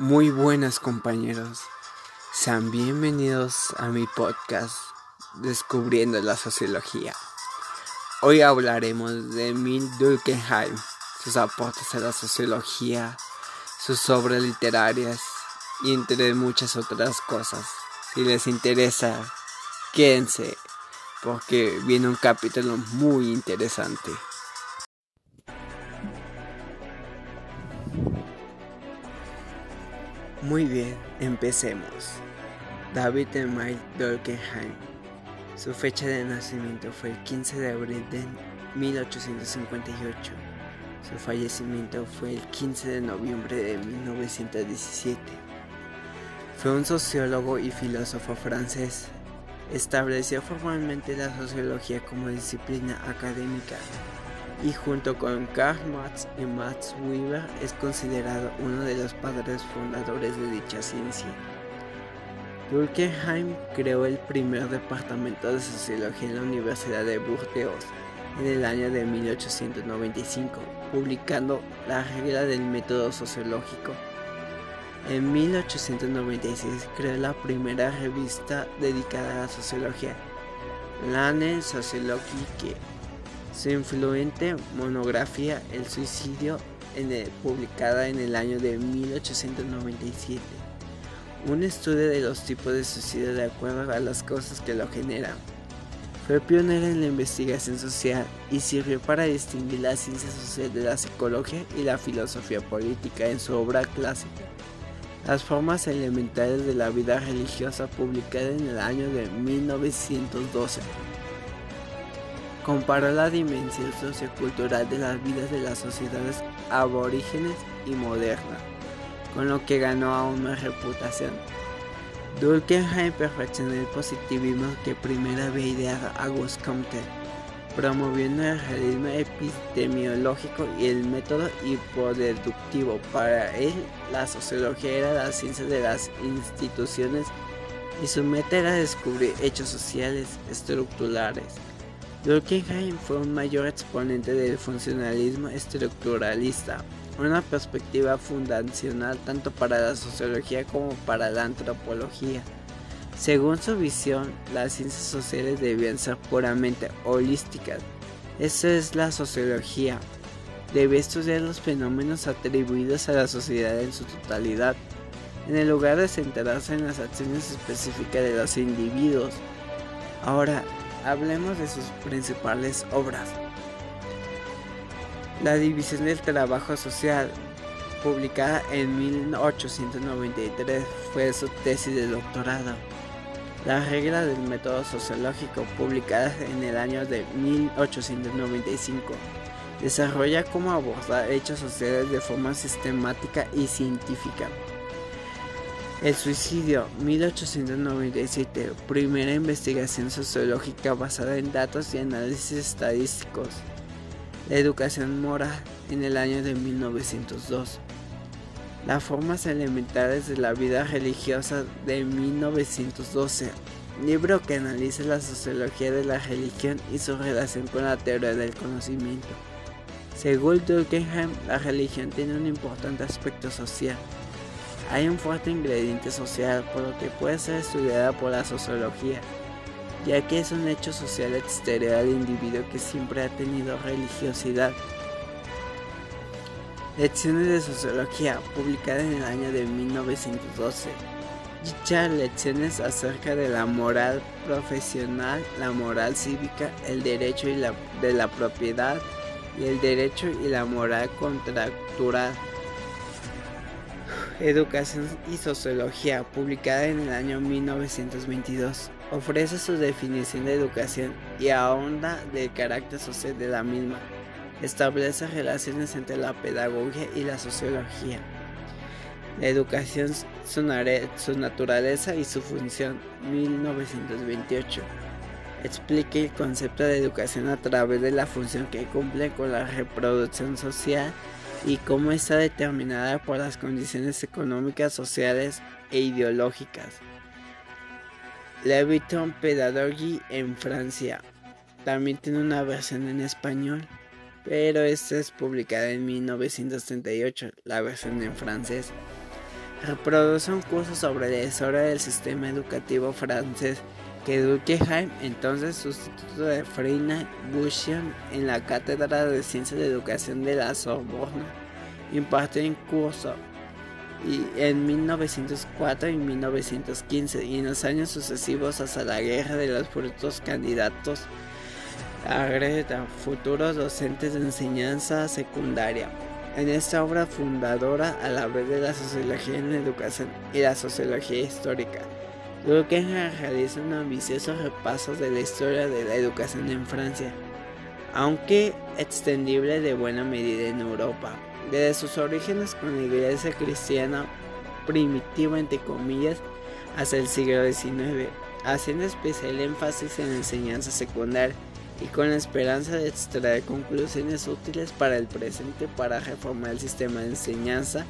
Muy buenas compañeros, sean bienvenidos a mi podcast Descubriendo la Sociología. Hoy hablaremos de Emil Durkheim, sus aportes a la sociología, sus obras literarias y entre muchas otras cosas. Si les interesa, quédense porque viene un capítulo muy interesante. Muy bien, empecemos. David Emile Durkheim. Su fecha de nacimiento fue el 15 de abril de 1858. Su fallecimiento fue el 15 de noviembre de 1917. Fue un sociólogo y filósofo francés. Estableció formalmente la sociología como disciplina académica y junto con Karl Marx y Max Weber es considerado uno de los padres fundadores de dicha ciencia. Durkheim creó el primer departamento de sociología en la Universidad de Burdeos en el año de 1895, publicando la regla del método sociológico. En 1896 creó la primera revista dedicada a la sociología, Lane Sociologique su influente monografía El suicidio, publicada en el año de 1897. Un estudio de los tipos de suicidio de acuerdo a las causas que lo generan. Fue pionera en la investigación social y sirvió para distinguir la ciencia social de la psicología y la filosofía política en su obra clásica. Las formas elementales de la vida religiosa publicada en el año de 1912 comparó la dimensión sociocultural de las vidas de las sociedades aborígenes y modernas, con lo que ganó aún más reputación. Durkheim perfeccionó el positivismo que primero había ideado Auguste Comte, promoviendo el realismo epidemiológico y el método hipodeductivo. Para él, la sociología era la ciencia de las instituciones y su meta era descubrir hechos sociales estructurales Durkheim fue un mayor exponente del funcionalismo estructuralista, una perspectiva fundacional tanto para la sociología como para la antropología. Según su visión, las ciencias sociales debían ser puramente holísticas. Eso es la sociología. Debe estudiar los fenómenos atribuidos a la sociedad en su totalidad, en lugar de centrarse en las acciones específicas de los individuos. Ahora, hablemos de sus principales obras. La división del trabajo social, publicada en 1893, fue su tesis de doctorado. La regla del método sociológico, publicada en el año de 1895, desarrolla cómo abordar hechos sociales de forma sistemática y científica. El suicidio, 1897, primera investigación sociológica basada en datos y análisis estadísticos. La educación moral, en el año de 1902. Las formas elementales de la vida religiosa de 1912, libro que analiza la sociología de la religión y su relación con la teoría del conocimiento. Según Durkheim, la religión tiene un importante aspecto social hay un fuerte ingrediente social por lo que puede ser estudiada por la sociología, ya que es un hecho social exterior al individuo que siempre ha tenido religiosidad. Lecciones de Sociología, publicada en el año de 1912. Dichas lecciones acerca de la moral profesional, la moral cívica, el derecho y la, de la propiedad y el derecho y la moral contractural. Educación y Sociología, publicada en el año 1922, ofrece su definición de educación y ahonda del carácter social de la misma. Establece relaciones entre la pedagogía y la sociología. La educación, su, naturaleza y su función, 1928. Explica el concepto de educación a través de la función que cumple con la reproducción social y cómo está determinada por las condiciones económicas, sociales e ideológicas. Leviton Pedagogy en Francia. También tiene una versión en español, pero esta es publicada en 1938, la versión en francés. reproduce un curso sobre la historia del sistema educativo francés que Durkheim, entonces sustituto de Freina Bouchon en la Cátedra de Ciencias de Educación de la Sorbona, impartió en curso y en 1904 y 1915 y en los años sucesivos hasta la guerra de los futuros candidatos a Greta, futuros docentes de enseñanza secundaria. En esta obra fundadora a la vez de la sociología en educación y la sociología histórica, Durkheim realiza un ambicioso repaso de la historia de la educación en Francia, aunque extendible de buena medida en Europa desde sus orígenes con la iglesia cristiana primitiva, entre comillas, hasta el siglo XIX, haciendo especial énfasis en la enseñanza secundaria y con la esperanza de extraer conclusiones útiles para el presente para reformar el sistema de enseñanza.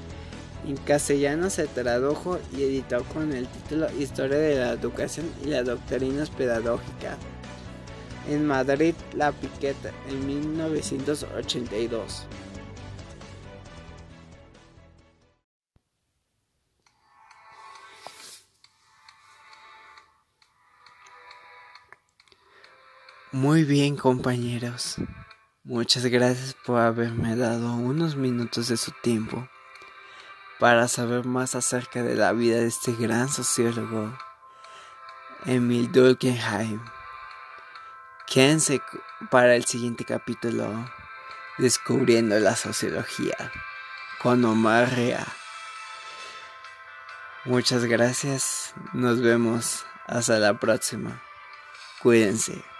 En castellano se tradujo y editó con el título Historia de la Educación y las Doctrinas Pedagógicas. En Madrid, La Piqueta, en 1982. Muy bien compañeros, muchas gracias por haberme dado unos minutos de su tiempo para saber más acerca de la vida de este gran sociólogo, Emil Durkheim. Quédense para el siguiente capítulo, Descubriendo la Sociología, con Omar Rea. Muchas gracias, nos vemos, hasta la próxima, cuídense.